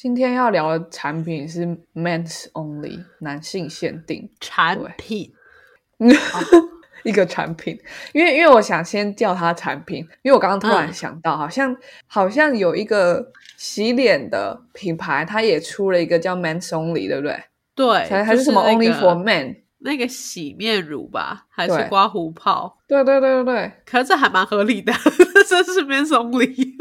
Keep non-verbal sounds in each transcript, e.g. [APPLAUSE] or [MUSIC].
今天要聊的产品是 Men's Only 男性限定产品，[LAUGHS] 一个产品。因为因为我想先叫它产品，因为我刚刚突然想到，好像好像有一个洗脸的品牌，它也出了一个叫 Men's Only，对不对？对，还还是什么 Only for Men？那个洗面乳吧，还是刮胡泡？对对对对对。可是这还蛮合理的，[LAUGHS] 这是 Men's Only。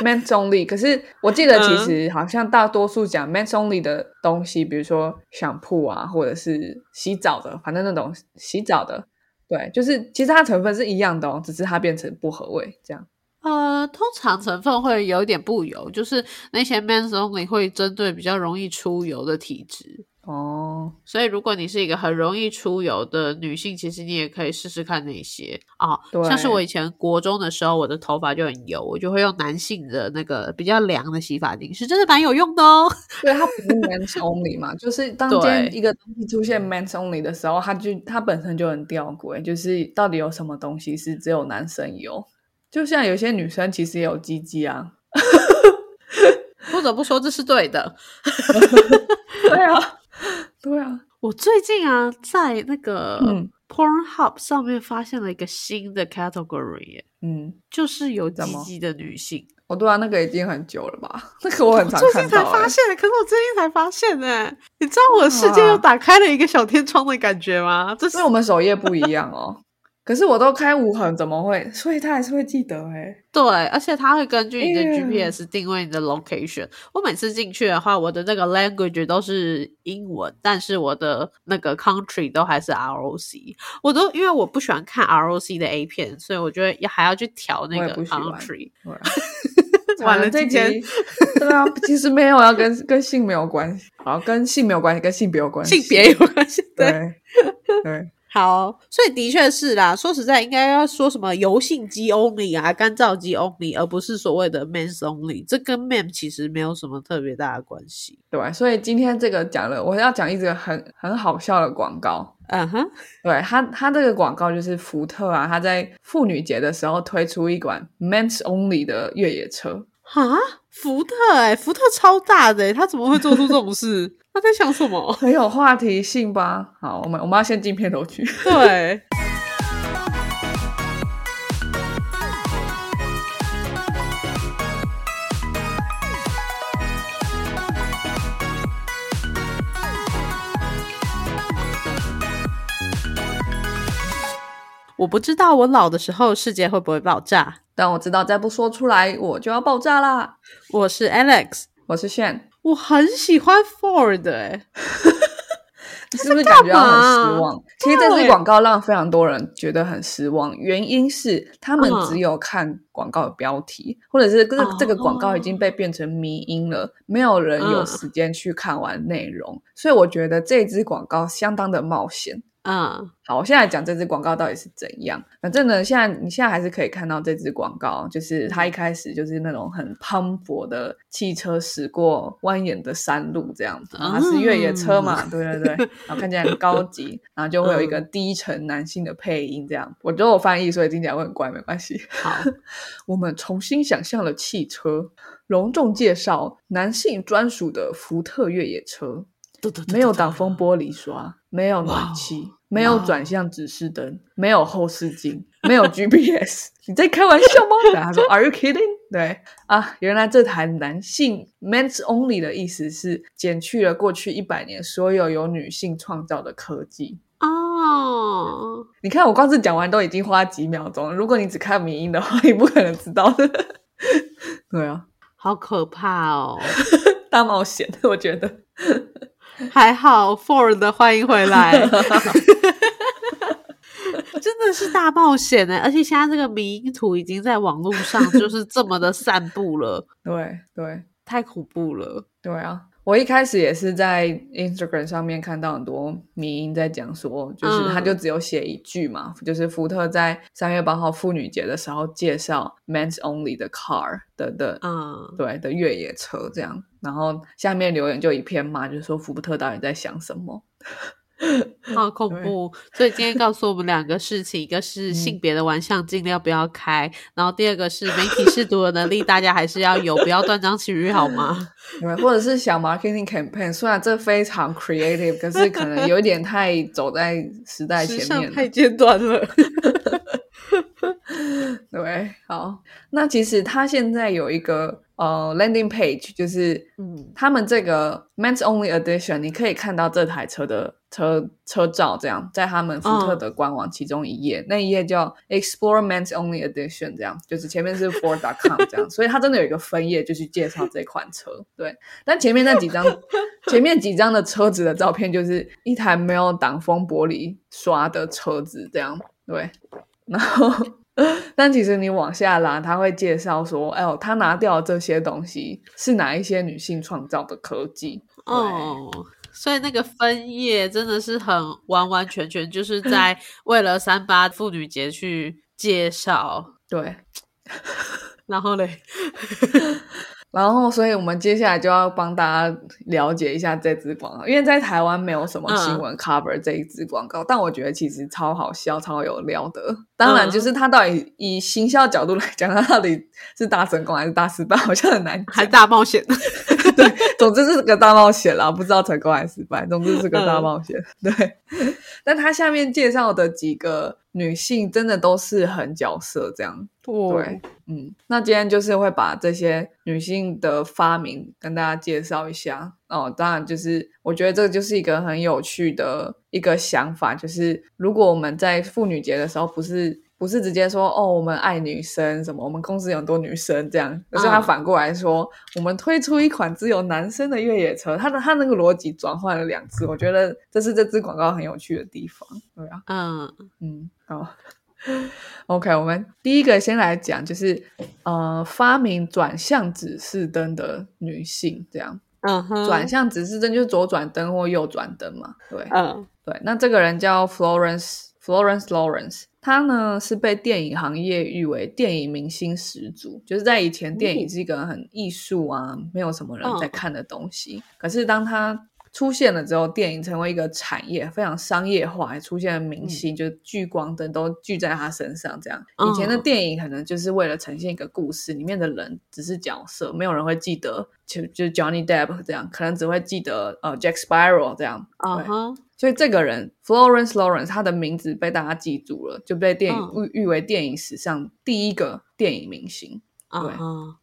Men's Only，可是我记得其实好像大多数讲 Men's Only 的东西，比如说想铺啊，或者是洗澡的，反正那种洗澡的，对，就是其实它成分是一样的哦，只是它变成薄荷味这样。呃，通常成分会有一点不油，就是那些 Men's Only 会针对比较容易出油的体质。哦，所以如果你是一个很容易出油的女性，其实你也可以试试看那些啊。像是我以前国中的时候，我的头发就很油，我就会用男性的那个比较凉的洗发精，是真的蛮有用的哦。[LAUGHS] 对，它不是 Men's Only 嘛，就是当间一个东西出现 Men's Only 的时候，它就它本身就很吊诡，就是到底有什么东西是只有男生有？就像有些女生其实也有鸡鸡啊。[LAUGHS] 不得不说，这是对的。[LAUGHS] 对啊。对啊，我最近啊，在那个 Pornhub 上面发现了一个新的 category，嗯，就是有鸡鸡的女性。哦，对啊，那个已经很久了吧？那个我很常最近才发现的，可是我最近才发现呢。你知道我的世界又打开了一个小天窗的感觉吗？这是我们首页不一样哦。可是我都开无痕，怎么会？所以他还是会记得哎。对，而且他会根据你的 GPS 定位你的 location。我每次进去的话，我的那个 language 都是英文，但是我的那个 country 都还是 ROC。我都因为我不喜欢看 ROC 的 A 片，所以我觉得要还要去调那个 country。[LAUGHS] 完了，这集对啊，其实没有要跟跟性没有关系，好，跟性没有关系，跟性别有关系，性别有关系，对对。好，所以的确是啦。说实在，应该要说什么油性肌 only 啊，干燥肌 only，而不是所谓的 men's only。这跟 man 其实没有什么特别大的关系，对所以今天这个讲了，我要讲一个很很好笑的广告。嗯哼，对他，他这个广告就是福特啊，他在妇女节的时候推出一款 men's only 的越野车。啊，福特哎，福特超大的，他怎么会做出这种事？他在想什么？[LAUGHS] 很有话题性吧？好，我们我们要先进片头曲。对。我不知道我老的时候世界会不会爆炸，但我知道再不说出来我就要爆炸啦。我是 Alex，我是炫。我很喜欢 Ford 哎，你 [LAUGHS] 是不是感觉到很失望？其实这支广告让非常多人觉得很失望，原因是他们只有看广告的标题，或者是这这个广告已经被变成迷音了，没有人有时间去看完内容，所以我觉得这支广告相当的冒险。嗯，好，我现在讲这支广告到底是怎样。反正呢，现在你现在还是可以看到这支广告，就是它一开始就是那种很磅礴的汽车驶过蜿蜒的山路这样子，它是越野车嘛，对对对，然后看起来很高级，然后就会有一个低沉男性的配音这样。我觉得我翻译所以听起来会很怪，没关系。好，[LAUGHS] 我们重新想象了汽车，隆重介绍男性专属的福特越野车。没有挡风玻璃刷，没有暖气，没有转向指示灯，没有后视镜，没有 GPS。[LAUGHS] 你在开玩笑吗？他说：[LAUGHS] “Are you kidding？” 对啊，原来这台男性 Men's Only 的意思是减去了过去一百年所有由女性创造的科技哦。你看，我光是讲完都已经花几秒钟。如果你只看名音的话，你不可能知道的。[LAUGHS] 对啊，好可怕哦，大冒险，我觉得。[LAUGHS] 还好，Ford 的欢迎回来，[LAUGHS] 真的是大冒险呢！而且现在这个迷图已经在网络上就是这么的散布了，[LAUGHS] 对对，太恐怖了，对啊。我一开始也是在 Instagram 上面看到很多迷音在讲说，就是他就只有写一句嘛，就是福特在三月八号妇女节的时候介绍 Men's Only 的 car 的的，嗯，对的越野车这样，然后下面留言就一片骂，就是说福特到底在想什么？好恐怖！所以今天告诉我们两个事情：一个是嗯性别的玩笑尽量不要开，然后第二个是媒体试读的能力，大家还是要有，不要断章取义，好吗？[LAUGHS] 对，或者是小 marketing campaign，虽然这非常 creative，可是可能有一点太走在时代前面太尖端了。[LAUGHS] 对，好，那其实他现在有一个呃 landing page，就是嗯他们这个 men's only edition，你可以看到这台车的车车照，这样在他们福特的官网其中一页，那一页叫 explore men's only edition，这样就是前面是 [LAUGHS] ford.com 这样，所以它真的有一个分页就去介绍这款车。对，但前面那几张 [LAUGHS] 前面几张的车子的照片，就是一台没有挡风玻璃刷的车子，这样。对，然后。[LAUGHS] 但其实你往下拉，他会介绍说，哎呦，他拿掉这些东西是哪一些女性创造的科技？哦，所以那个分页真的是很完完全全就是 [LAUGHS] 在为了三八妇女节去介绍，对，然后嘞，[LAUGHS] 然后，所以我们接下来就要帮大家了解一下这支广告，因为在台湾没有什么新闻 cover 这一支广告，但我觉得其实超好笑、超有料的。当然，就是它到底以行销角度来讲，它到底是大成功还是大失败，好像很难还大冒险。[LAUGHS] 对，总之是个大冒险啦，不知道成功还是失败，总之是个大冒险。对，[LAUGHS] 但它下面介绍的几个女性，真的都是很角色这样。对，嗯，那今天就是会把这些女性的发明跟大家介绍一下哦。当然，就是我觉得这就是一个很有趣的一个想法，就是如果我们在妇女节的时候不是。不是直接说哦，我们爱女生什么，我们公司有很多女生这样，而是他反过来说，我们推出一款只有男生的越野车，他的他那个逻辑转换了两次，我觉得这是这支广告很有趣的地方。对啊，嗯嗯，好。OK，我们第一个先来讲，就是呃，发明转向指示灯的女性，这样。嗯哼，转向指示灯就是左转灯或右转灯嘛。对，嗯，对。那这个人叫 Florence Florence Lawrence，她呢是被电影行业誉为电影明星始祖，就是在以前电影是一个很艺术啊，没有什么人在看的东西。可是当他出现了之后，电影成为一个产业，非常商业化，还出现了明星，就是聚光灯都聚在他身上。这样，以前的电影可能就是为了呈现一个故事，里面的人只是角色，没有人会记得，就就是 Johnny Depp 这样，可能只会记得呃 Jack Sparrow 这样。啊哈，所以这个人 Florence Lawrence，他的名字被大家记住了，就被电影誉誉为电影史上第一个电影明星。对，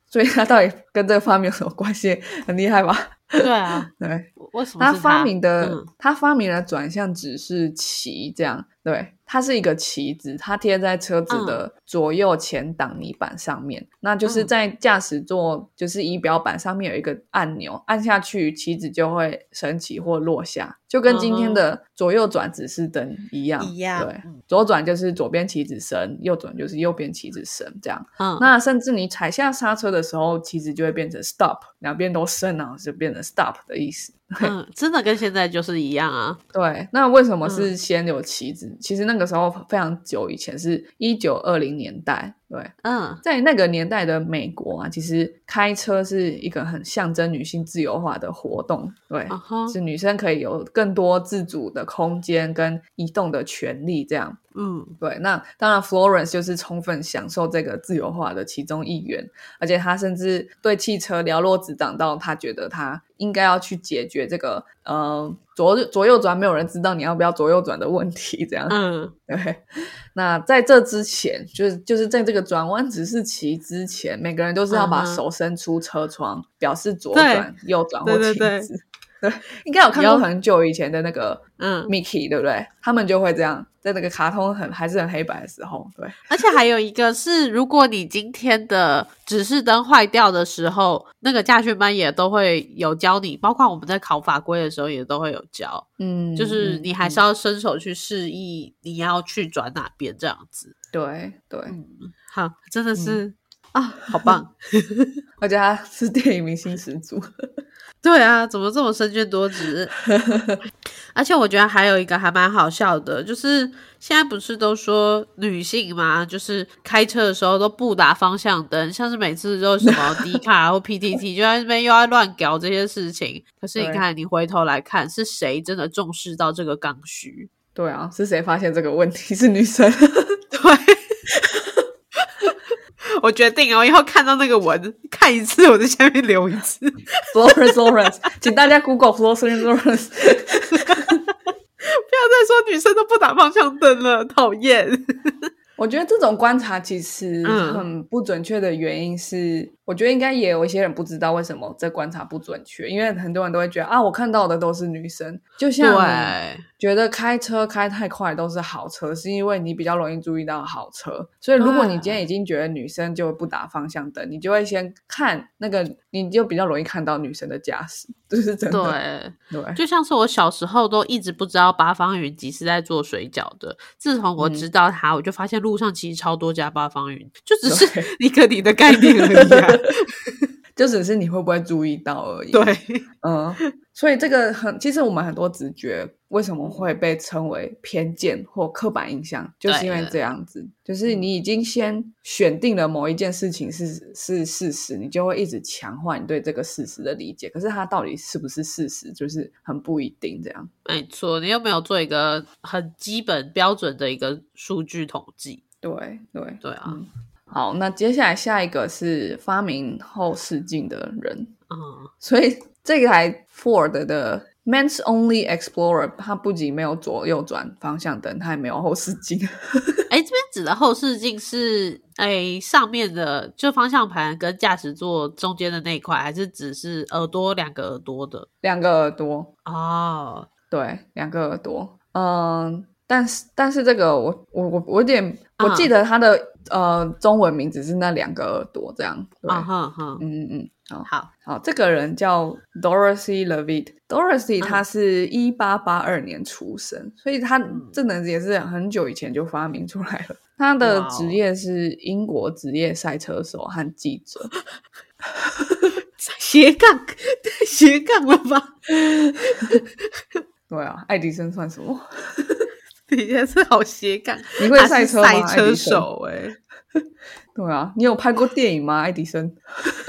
所以他到底跟这个发明有什么关系？很厉害吧？对啊，[LAUGHS] 对，为什么他他发明的？嗯他发明了转向指示旗，这样对，它是一个旗子，它贴在车子的左右前挡泥板上面。那就是在驾驶座，就是仪表板上面有一个按钮，按下去旗子就会升起或落下，就跟今天的左右转指示灯一样。一样对，左转就是左边旗子升，右转就是右边旗子升，这样。嗯，那甚至你踩下刹车的时候，旗子就会变成 stop，两边都升，然后就变成 stop 的意思。[LAUGHS] 嗯，真的跟现在就是一样啊。[LAUGHS] 对，那为什么是先有旗子？其实那个时候非常久以前，是一九二零年代。对，嗯在那个年代的美国啊，其实开车是一个很象征女性自由化的活动。对，是女生可以有更多自主的空间跟移动的权利，这样。嗯对，那当然，Florence 就是充分享受这个自由化的其中一员，而且他甚至对汽车了若指掌到，他觉得他应该要去解决这个呃左左右转没有人知道你要不要左右转的问题，这样。嗯 [LAUGHS] 对，那在这之前，就是就是在这个转弯指示旗之前，每个人都是要把手伸出车窗，表示左对转、右转或对对对停止。对，[LAUGHS] 应该有看过很久以前的那个嗯，Mickey，对不对？他们就会这样，在那个卡通很还是很黑白的时候，对，而且还有一个是，如果你今天的指示灯坏掉的时候，那个驾训班也都会有教你，包括我们在考法规的时候也都会有教，嗯，就是嗯你还是要伸手去示意你要去转哪边这样子。对对，嗯，好，真的是、啊，好棒。[LAUGHS] 而且他是电影明星始祖，[LAUGHS] 对啊，怎么这么身兼多职？[LAUGHS] 而且我觉得还有一个还蛮好笑的，就是现在不是都说女性嘛，就是开车的时候都不打方向灯，像是每次都什么迪卡或 PTT 就在那边又要乱搞这些事情。可是你看，你回头来看，是谁真的重视到这个刚需？对啊，是谁发现这个问题？是女生。对。我决定哦，以后看到那个文看一次，我在下面留一次。Florence Lawrence，请大家 Google Florence Lawrence。[LAUGHS] 不要再说女生都不打方向灯了，讨厌。[LAUGHS] 我觉得这种观察其实很不准确的原因是，我觉得应该也有一些人不知道为什么这观察不准确，因为很多人都会觉得啊，我看到的都是女生，就像觉得开车开太快都是好车，是因为你比较容易注意到好车，所以如果你今天已经觉得女生就不打方向灯，你就会先看那个，你就比较容易看到女生的驾驶，这是真的。对对，就像是我小时候都一直不知道八方云集是在做水饺的，自从我知道它，我就发现。路上其实超多家八方云，就只是 [LAUGHS] 一个你的概念而已，[LAUGHS] 就只是你会不会注意到而已。对，嗯，所以这个很，其实我们很多直觉为什么会被称为偏见或刻板印象，就是因为这样子，就是你已经先选定了某一件事情是是事实，你就会一直强化你对这个事实的理解。可是它到底是不是事实，就是很不一定这样。没错，你有没有做一个很基本标准的一个数据统计？对对对啊，好，那接下来下一个是发明后视镜的人，嗯，所以这台 Ford 的 Men's Only Explorer，它不仅没有左右转方向灯，它也没有后视镜。哎，这边指的后视镜是哎上面的，就方向盘跟驾驶座中间的那一块，还是只是耳朵两个耳朵的？两个耳朵哦，对，两个耳朵，嗯。但是，但是这个我我我我有点，我记得它的呃中文名字是那两个耳朵这样。啊哈哈，嗯嗯嗯，好，好，好，这个人叫 Dorothy Levitt，Dorothy 他是一八八二年出生，所以他这能也是很久以前就发明出来了。他的职业是英国职业赛车手和记者，[LAUGHS] 斜杠 [LAUGHS] 斜杠了吧？[LAUGHS] 对啊，爱迪生算什么？[LAUGHS] 你也是好斜杠，你会赛车吗？赛车手哎，[LAUGHS] 对啊，你有拍过电影吗？爱迪生？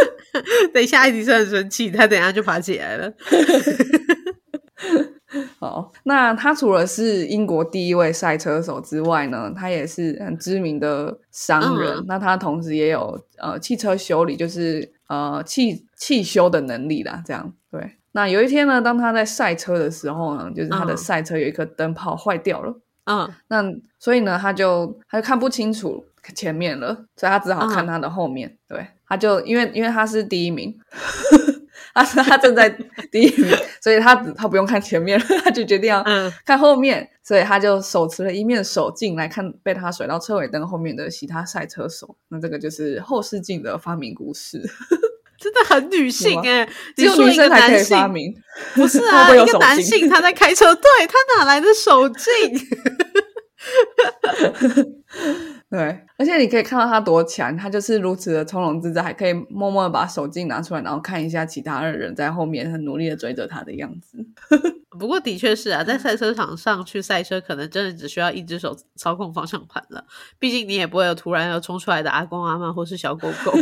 [LAUGHS] 等一下，爱迪生很生气，他等下就爬起来了。好，那他除了是英国第一位赛车手之外呢，他也是很知名的商人。那他同时也有呃汽车修理，就是呃汽汽修的能力啦。这样对。那有一天呢，当他在赛车的时候呢，就是他的赛车有一颗灯泡坏掉了。嗯，那所以呢，他就他就看不清楚前面了，所以他只好看他的后面。对，他就因为因为他是第一名，[LAUGHS] 他他正在第一名，[LAUGHS] 所以他他不用看前面，[LAUGHS] 他就决定要看后面，所以他就手持了一面手镜来看被他甩到车尾灯后面的其他赛车手。那这个就是后视镜的发明故事，真的很女性哎，只有女生才可以发明，不是啊？[LAUGHS] 一个男性他在开车，对他哪来的手劲？[LAUGHS] 对，而且你可以看到他多强，他就是如此的从容自在，还可以默默的把手机拿出来，然后看一下其他的人在后面很努力的追着他的样子。[LAUGHS] 不过的确是啊，在赛车场上去赛车，可能真的只需要一只手操控方向盘了。毕竟你也不会有突然要冲出来的阿公阿妈或是小狗狗。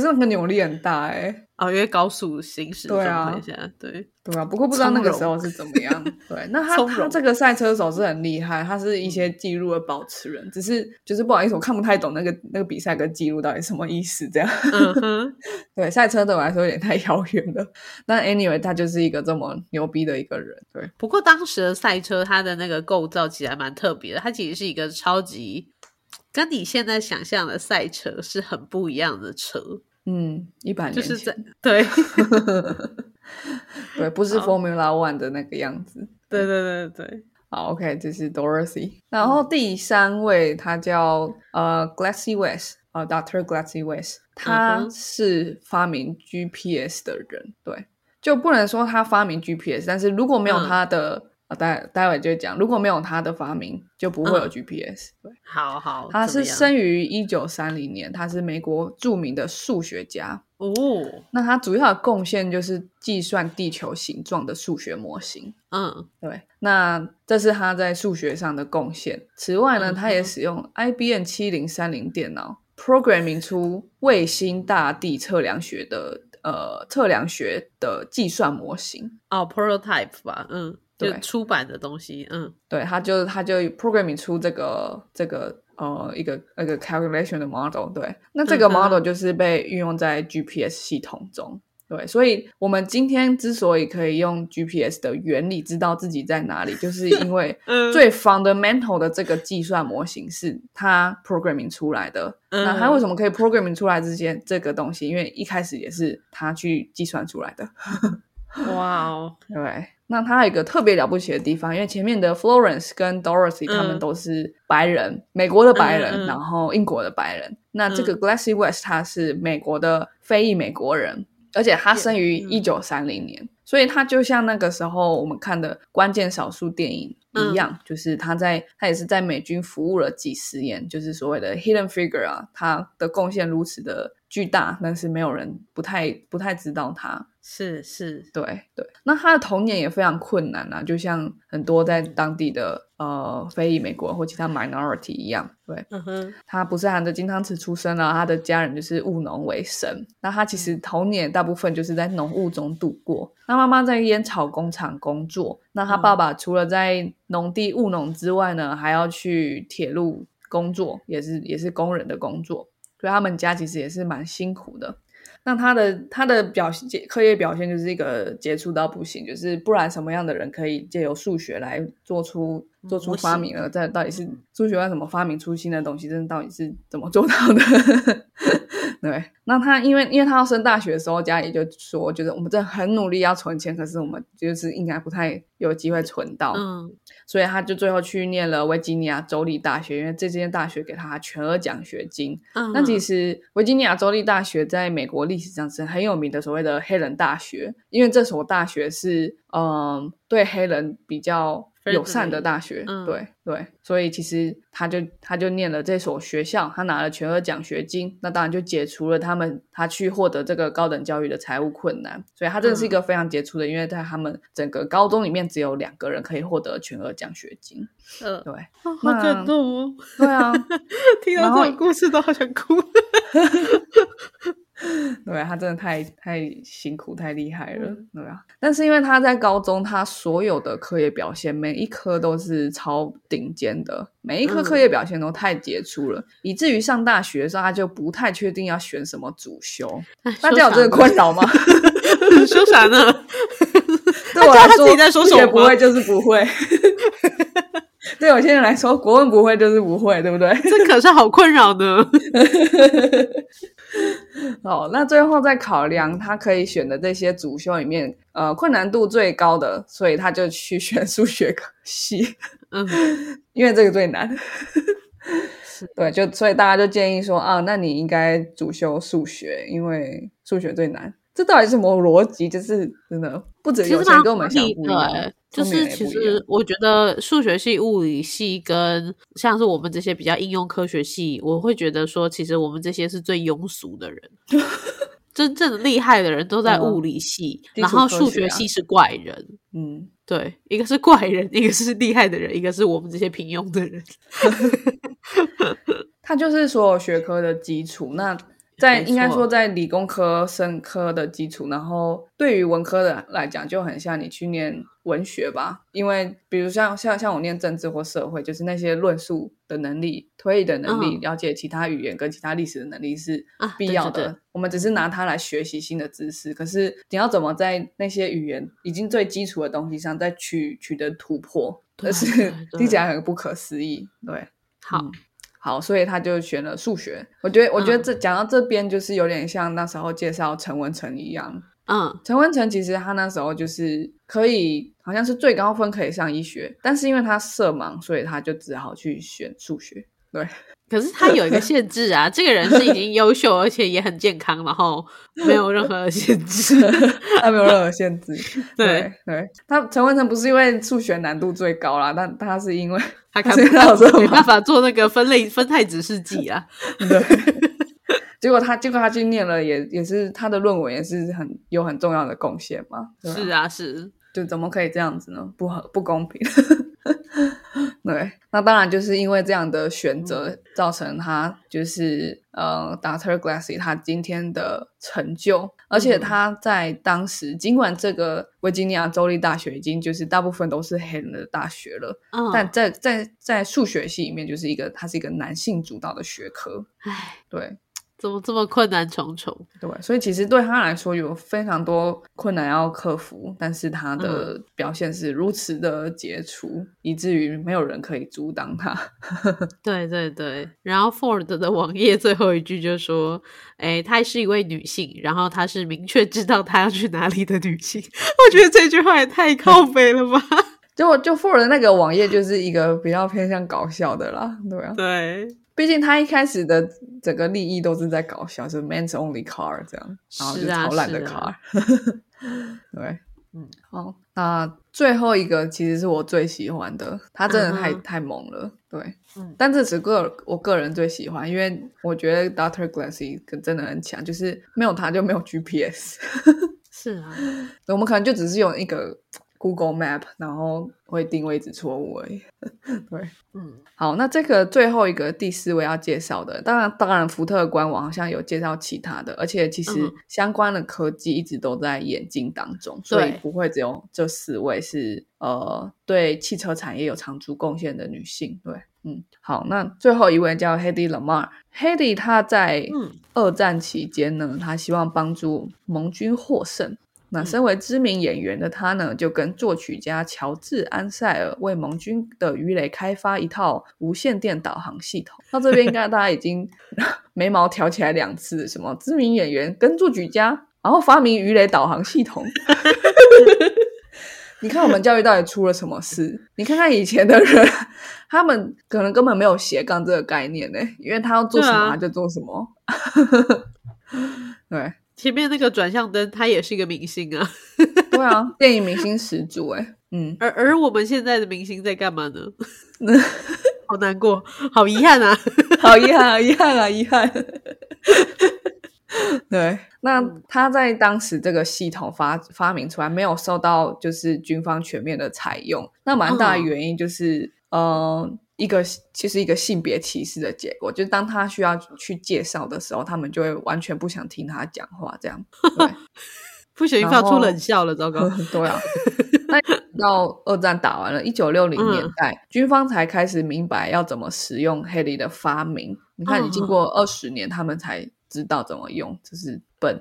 可是那个扭力很大哎。哦，因为高速行驶对啊，对对啊，不过不知道那个时候是怎么样。对，那他他这个赛车手是很厉害，他是一些记录的保持人，只是就是不好意思，我看不太懂那个那个比赛跟记录到底什么意思。这样，嗯 [LAUGHS] 对，赛车对我来说有点太遥远了。但 anyway，他就是一个这么牛逼的一个人。对，不过当时的赛车它的那个构造其实还蛮特别的，它其实是一个超级跟你现在想象的赛车是很不一样的车。嗯，一百年前，对，[LAUGHS] [LAUGHS] 对，不是 Formula One 的那个样子。对对对对，好，OK，这是 Dorothy。然后第三位，他叫呃 Glassy West，呃，Doctor Glassy West，他是发明 GPS 的人。对，就不能说他发明 GPS，但是如果没有他的啊，待待会就讲，如果没有他的发明，就不会有嗯 GPS。对，好好，他是生于一九三零年，他是美国著名的数学家。哦，那他主要的贡献就是计算地球形状的数学模型。嗯对，那这是他在数学上的贡献。此外呢，嗯他也使用 IBM 七零三零电脑 programming 出卫星大地测量学的呃测量学的计算模型。哦，prototype 吧，嗯，就对出版的东西，嗯对，他就他就 programming 出这个这个呃一个那个 calculation 的 model。对，那这个 model 就是被运用在 GPS 系统中。对，所以我们今天之所以可以用 GPS 的原理知道自己在哪里，就是因为 [LAUGHS] 嗯最 fundamental 的这个计算模型是它 programming 出来的。嗯那它为什么可以 programming 出来这些这个东西？因为一开始也是它去计算出来的。[LAUGHS] 哇哦，对，那它有一个特别了不起的地方，因为前面的 Florence 跟 Dorothy 他们嗯都是白人，美国的白人，嗯嗯嗯。然后英国的白人。那这个嗯。Glassy West 他是美国的非裔美国人，而且他生于嗯。一九三零年，所以他就像那个时候我们看的关键少数电影嗯一样，就是他在他也是在美军服务了几十年，就是所谓的 hidden figure 啊，他的贡献如此的巨大，但是没有人不太不太知道他。是是，对对，那他的童年也非常困难啊，就像很多在当地的呃非裔美国人或其他 minority 一样。对嗯哼，他不是含着金汤匙出生啊，他的家人就是务农为生。那他其实童年大部分就是在农务中度过。那妈妈在烟草工厂工作，那他爸爸除了在农地务农之外呢，还要去铁路工作，也是也是工人的工作，所以他们家其实也是蛮辛苦的。那他的他的表现课业表现就是一个杰出到不行，就是不然什么样的人可以借由数学来做出做出发明呢？这到底是数学要怎么发明出新的东西？这到底是怎么做到的？[LAUGHS] [LAUGHS] 对，那他因为因为他要升大学的时候，家里就说，就是我们真的很努力要存钱，可是我们就是应该不太有机会存到，嗯所以他就最后去念了维吉尼亚州立大学，因为这间大学给他全额奖学金。嗯，那其实维吉尼亚州立大学在美国历史上是很有名的所谓的黑人大学，因为这所大学是嗯对黑人比较友善的大学，嗯。对对，所以其实他就他就念了这所学校，他拿了全额奖学金，那当然就解除了他们他去获得这个高等教育的财务困难，所以他真的是一个非常杰出的，因为在他们整个高中里面只有两个人可以获得全额奖学金，嗯，对。啊好感动哦，对啊，[LAUGHS] 听到这种故事都好想哭。[LAUGHS] [LAUGHS] 对他真的太太辛苦太厉害了，嗯对啊。但是因为他在高中，他所有的课业表现每一科都是超顶尖的，每一科嗯课业表现都太杰出了，以至于上大学的时候他就不太确定要选什么主修。哎大家有这个困扰吗？[LAUGHS] 说啥呢？[LAUGHS] 对我来说，他自己在说什么吗不会就是不会。对有些人来说，国文不会就是不会，对不对？这可是好困扰呢。[LAUGHS] 哦，那最后再考量他可以选的这些主修里面，呃，困难度最高的，所以他就去选数学科系，嗯，[LAUGHS] 因为这个最难。对，就所以大家就建议说啊，那你应该主修数学，因为数学最难。这到底是什么逻辑？就是真的不止其实蛮有钱跟我们合理想不一样的欸，，就是其实我觉得数学系、物理系跟像是我们这些比较应用科学系，我会觉得说，其实我们这些是最庸俗的人。[LAUGHS] 真正厉害的人都在嗯物理系，基然后数学系是怪人。嗯，对，一个是怪人，一个是厉害的人，一个是我们这些平庸的人。[LAUGHS] 他就是所有学科的基础。那在应该说，在理工科、生科的基础，然后对于文科的来讲，就很像你去念文学吧。因为比如像像像我念政治或社会，就是那些论述的能力、推理的能力、嗯了解其他语言跟其他历史的能力是啊必要的。对对对我们只是拿它来学习新的知识，可是你要怎么在那些语言已经最基础的东西上再取取得突破，对这是听起来很不可思议。对，好，嗯好，所以他就选了数学。我觉得，我觉得嗯这讲到这边，就是有点像那时候介绍陈文成一样。嗯陈文成其实他那时候就是可以，好像是最高分可以上医学，但是因为他色盲，所以他就只好去选数学。对，可是他有一个限制啊，[LAUGHS] 这个人是已经优秀，而且也很健康，然后没有任何限制，[LAUGHS] 他没有任何限制。[LAUGHS] 对对，他陈文成不是因为数学难度最高啦，但他是因为他看他现在有这种没办法做那个分类分态指示剂啊。对。结果他，结果他去念了也，也是他的论文也是很有很重要的贡献嘛。是啊，是，就怎么可以这样子呢？不合不公平。对，那当然就是因为这样的选择，造成他就是呃，Doctor Glassy 他今天的成就，而且他在当时，尽管这个维吉尼亚州立大学已经就是大部分都是黑人的大学了，嗯，但在在在数学系里面，就是一个它是一个男性主导的学科。唉，对怎么这么困难重重？对，所以其实对他来说有非常多困难要克服，但是他的表现是如此的杰出，以至于没有人可以阻挡他。[LAUGHS] 对对对，然后 Ford 的网页最后一句就说：“哎，她是一位女性，然后她是明确知道她要去哪里的女性。[LAUGHS] ”我觉得这句话也太靠北了吧？[LAUGHS] 结果就 Ford 的那个网页就是一个比较偏向搞笑的啦，对啊，对，毕竟他一开始的整个利益都是在搞笑，是 man's Only Car 这样，然后就超烂的是 car，、啊 [LAUGHS] 对，嗯，好，那最后一个其实是我最喜欢的，他真的太、太猛了，对，嗯。但这只个我个人最喜欢，因为我觉得 Doctor Glassy 真的很强，就是没有他就没有 GPS，是啊，[LAUGHS] 我们可能就只是用一个 Google Map，然后会定位置错误而已，[LAUGHS] 对。嗯好，那这个最后一个第四位要介绍的，当然，当然，福特官网好像有介绍其他的，而且其实嗯相关的科技一直都在演进当中，所以不会只有这四位是呃对汽车产业有长足贡献的女性。对，嗯，好，那最后一位叫 Hedy Lamar，Hedy 她在嗯二战期间呢，她希望帮助盟军获胜。那身为知名演员的他呢，就跟作曲家乔治安塞尔为盟军的鱼雷开发一套无线电导航系统。到这边应该大家已经 [LAUGHS] 眉毛挑起来两次，什么知名演员跟作曲家，然后发明鱼雷导航系统。[LAUGHS] 你看我们教育到底出了什么事？你看看以前的人，他们可能根本没有斜杠这个概念呢，因为他要做什么他就做什么。[LAUGHS] 对前面那个转向灯，他也是一个明星啊。[LAUGHS] 对啊，电影明星始祖哎，嗯，而而我们现在的明星在干嘛呢？[LAUGHS] 好难过，好遗憾啊！[LAUGHS] 好遗憾啊，遗憾啊，遗憾。对，那他在当时这个系统发发明出来，没有受到就是军方全面的采用，那蛮大的嗯原因就是，呃，一个其实一个性别歧视的结果，就是当他需要去介绍的时候，他们就会完全不想听他讲话，这样。[LAUGHS] 对，不小心发出冷笑了，糟糕！[LAUGHS] 对啊。那到二战打完了，一九六零年嗯代，军方才开始明白要怎么使用黑里的发明。你看，嗯你经过二十年，他们才知道怎么用，这是笨。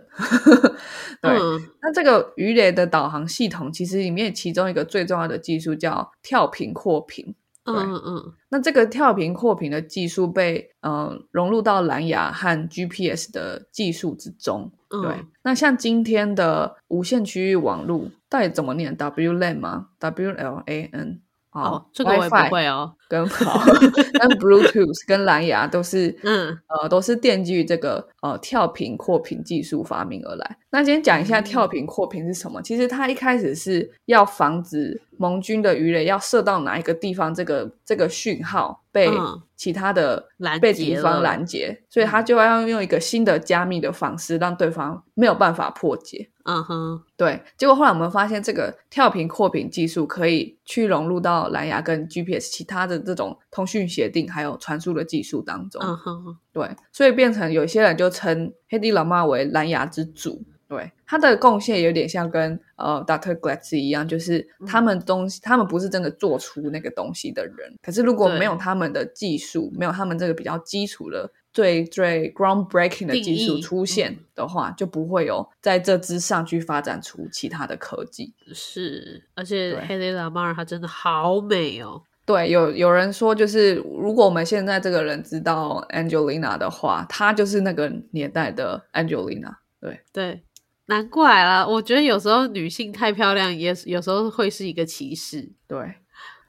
[LAUGHS] 对，嗯那这个鱼雷的导航系统，其实里面其中一个最重要的技术叫跳频扩频。嗯嗯嗯，那这个跳频扩频的技术被呃融入到蓝牙和 GPS 的技术之中。嗯对，那像今天的无线区域网络到底怎么念？WLAN 吗？W L A N 哦，这个我也不会哦。[LAUGHS] 跟好跟 Bluetooth 跟蓝牙都是嗯呃都是奠基于这个呃跳频扩频技术发明而来。那今天讲一下嗯跳频扩频是什么？其实它一开始是要防止盟军的鱼雷要射到哪一个地方，这个这个讯号被嗯其他的拦被敌方拦截，所以他就要用一个新的加密的方式，让对方没有办法破解。嗯哼，对，结果后来我们发现，这个跳频扩频技术可以去融入到蓝牙跟 GPS 其他的这种通讯协定还有传输的技术当中。嗯哼，对，所以变成有些人就称黑迪老妈为蓝牙之主。对，他的贡献有点像跟呃 Dr. Glass 一样，就是他们东西，他们不是真的做出那个东西的人。可是如果没有他们的技术，没有他们这个比较基础的、最最 groundbreaking 的技术出现的话，就不会有在这之上去发展出其他的科技。是，而且对黑雷拉马尔她真的好美哦。对，有有人说，就是如果我们现在这个人知道 Angelina 的话，她就是那个年代的 Angelina。对，对，难怪啦。我觉得有时候女性太漂亮，也有时候会是一个歧视，对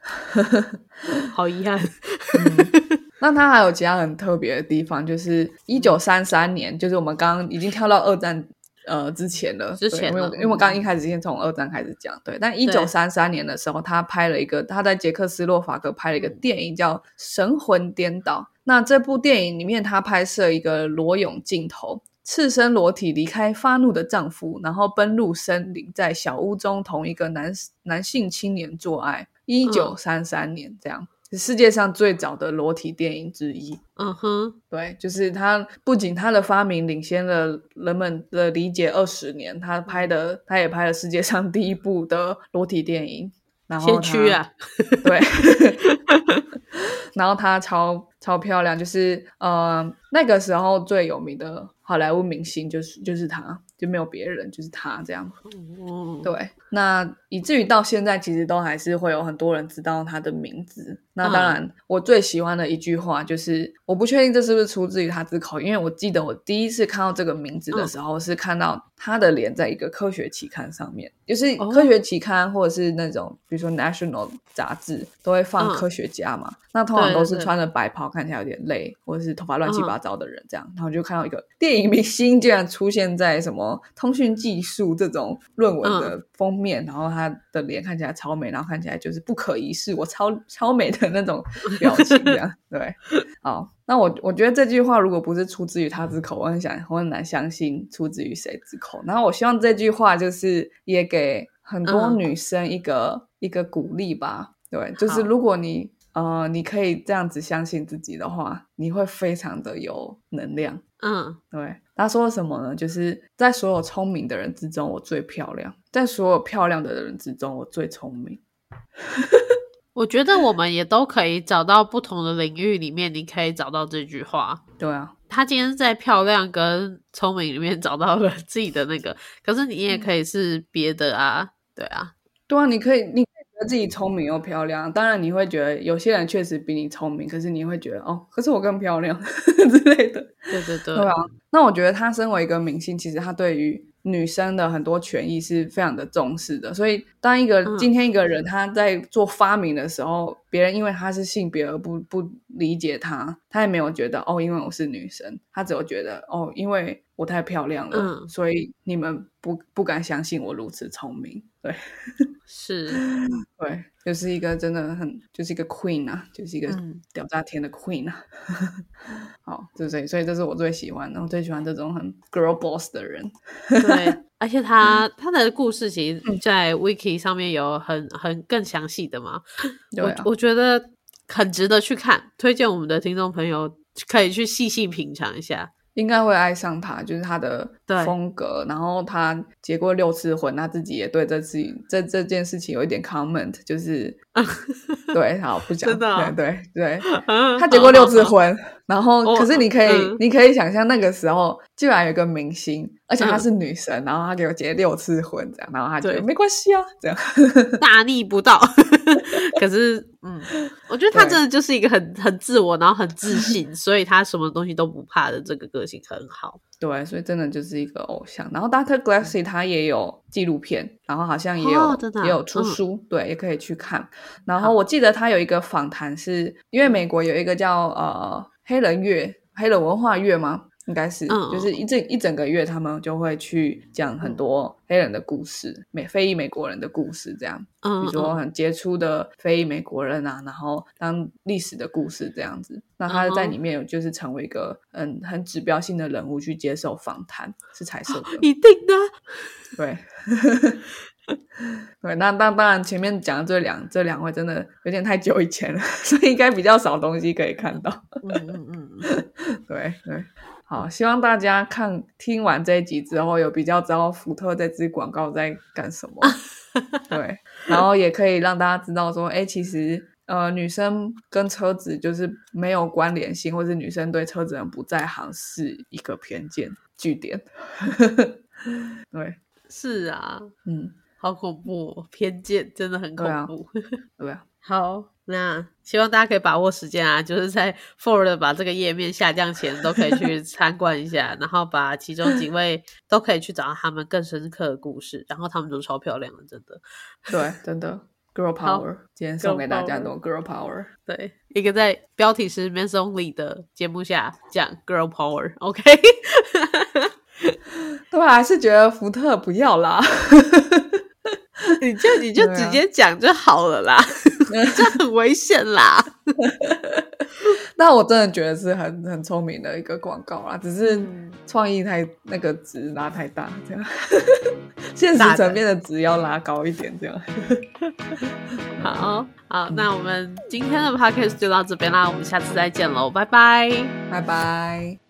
[LAUGHS] [LAUGHS] 好遗憾。那它还有其他很特别的地方，就是一九三三年，就是我们刚刚已经跳到二战呃之前的，之前因为因为我刚刚一开始先从二战开始讲，对，但一九三三年的时候，他拍了一个他在捷克斯洛伐克拍了一个电影叫《神魂颠倒》。那这部电影里面，他拍摄一个裸泳镜头。赤身裸体离开发怒的丈夫，然后奔入森林，在小屋中同一个男男性青年做爱。一九三三年，这样是世界上最早的裸体电影之一。嗯哼，对，就是他不仅他的发明领先了人们的理解二十年，他拍的他也拍了世界上第一部的裸体电影。然后先驱啊，对，[LAUGHS] 然后她超超漂亮，就是呃那个时候最有名的好莱坞明星就是就是他，就没有别人，就是他这样。嗯，对，那以至于到现在，其实都还是会有很多人知道他的名字。那当然，我最喜欢的一句话就是，我不确定这是不是出自于他之口，因为我记得我第一次看到这个名字的时候，是看到他的脸在一个科学期刊上面，就是科学期刊或者是那种比如说 National 杂志都会放嗯。科学家嘛，那通常都是穿着白袍，看起来有点累，或者是头发乱七八糟的人这样，然后就看到一个电影明星竟然出现在什么通讯技术这种论文的封面，然后他的脸看起来超美，然后看起来就是不可一世，我超超美的那种表情，[LAUGHS] 这样对。好，那我我觉得这句话如果不是出自于他之口，我很想我很难相信出自于谁之口。然后我希望这句话就是也给很多嗯女生一个、一个鼓励吧。对，就是如果你呃你可以这样子相信自己的话，你会非常的有能量。嗯，对，他说了什么呢？就是在所有聪明的人之中，我最漂亮；在所有漂亮的人之中，我最聪明。[LAUGHS] 我觉得我们也都可以找到不同的领域里面，你可以找到这句话。对啊，他今天在漂亮跟聪明里面找到了 [LAUGHS] 自己的那个，可是你也可以是别的啊，对啊，对啊，你可以，你得自己聪明又漂亮。当然，你会觉得有些人确实比你聪明，可是你会觉得哦，可是我更漂亮 [LAUGHS] 之类的。对对对，对啊，那我觉得他身为一个明星，其实他对于女生的很多权益是非常的重视的。所以，当一个、嗯今天一个人他在做发明的时候，别人因为他是性别而不不理解他，他也没有觉得哦，因为我是女生，他只有觉得哦，因为我太漂亮了，嗯所以你们不不敢相信我如此聪明。对 [LAUGHS] 是，对，就是一个真的很就是一个 queen 啊，就是一个嗯屌炸天的 queen 啊。[LAUGHS] 好，对不对所以这是我最喜欢的，我最喜欢这种很 girl boss 的人。[LAUGHS] 对，而且他他的故事其嗯实，在 wiki 上面有很很更详细的嘛，对啊我我觉得很值得去看，推荐我们的听众朋友可以去细细品尝一下。应该会爱上他，就是他的风格。然后他结过六次婚，他自己也对这次这这件事情有一点 comment，就是 [LAUGHS] 对，好不讲，真的哦对对对，他他结过六次婚，然后哦可是你可以、嗯。你可以想象那个时候居然有一个明星，而且她嗯。是女神，然后她给我结六次婚，这样，然后她觉得没关系啊，这样，[LAUGHS] 大逆不道。[LAUGHS] 可是，嗯，我觉得他真的就是一个很很自我，然后很自信，所以他什么东西都不怕的这个个性很好。对，所以真的就是一个偶像。然后 Doctor Glassy 他也有纪录片，然后好像也有、哦啊也有出嗯书，对，也可以去看。然好后我记得他有一个访谈是，因为美国有一个叫呃黑人月、黑人文化月吗？应该是，嗯就是一整一整个月，他们就会去讲很多黑人的故事，美非裔美国人的故事，这样，嗯，比如说嗯很杰出的非裔美国人啊，然后当历史的故事这样子。那他在里面有就是成为一个很很指标性的人物去接受访谈，是彩色的，一定的。对。[LAUGHS] 对，那当当然，前面讲的这两这两位真的有点太久以前了，[LAUGHS] 所以应该比较少东西可以看到。嗯嗯嗯嗯，对 [LAUGHS] 对，好，希望大家看听完这一集之后，有比较知道福特这支广告在干什么。[LAUGHS] 对，然后也可以让大家知道说，哎，其实呃，女生跟车子就是没有关联性，或是女生对车子很不在行是一个偏见据点。[LAUGHS] 对，是啊，嗯，好恐怖、哦，偏见真的很恐怖。[LAUGHS] 对啊，好，那希望大家可以把握时间啊，就是在 Ford 把这个页面下降前，都可以去 [LAUGHS] 参观一下，然后把其中几位都可以去找到他们更深刻的故事，然后他们都超漂亮的，真的。对，真的。girl power，今天送给大家都 girl power。对，一个在标题是 “men's only” 的节目下讲 “girl power”，OK？、[LAUGHS] 对啊，还是觉得福特不要啦。你就你就直接讲就好了啦，[LAUGHS] 这很危险啦。[LAUGHS] 那我真的觉得是很很聪明的一个广告啦，只是嗯创意太那个值拉太大，这样现实层面的值要拉高一点，这样。[LAUGHS] 好好，那我们今天的 podcast 就到这边啦，我们下次再见喽，拜拜。拜拜。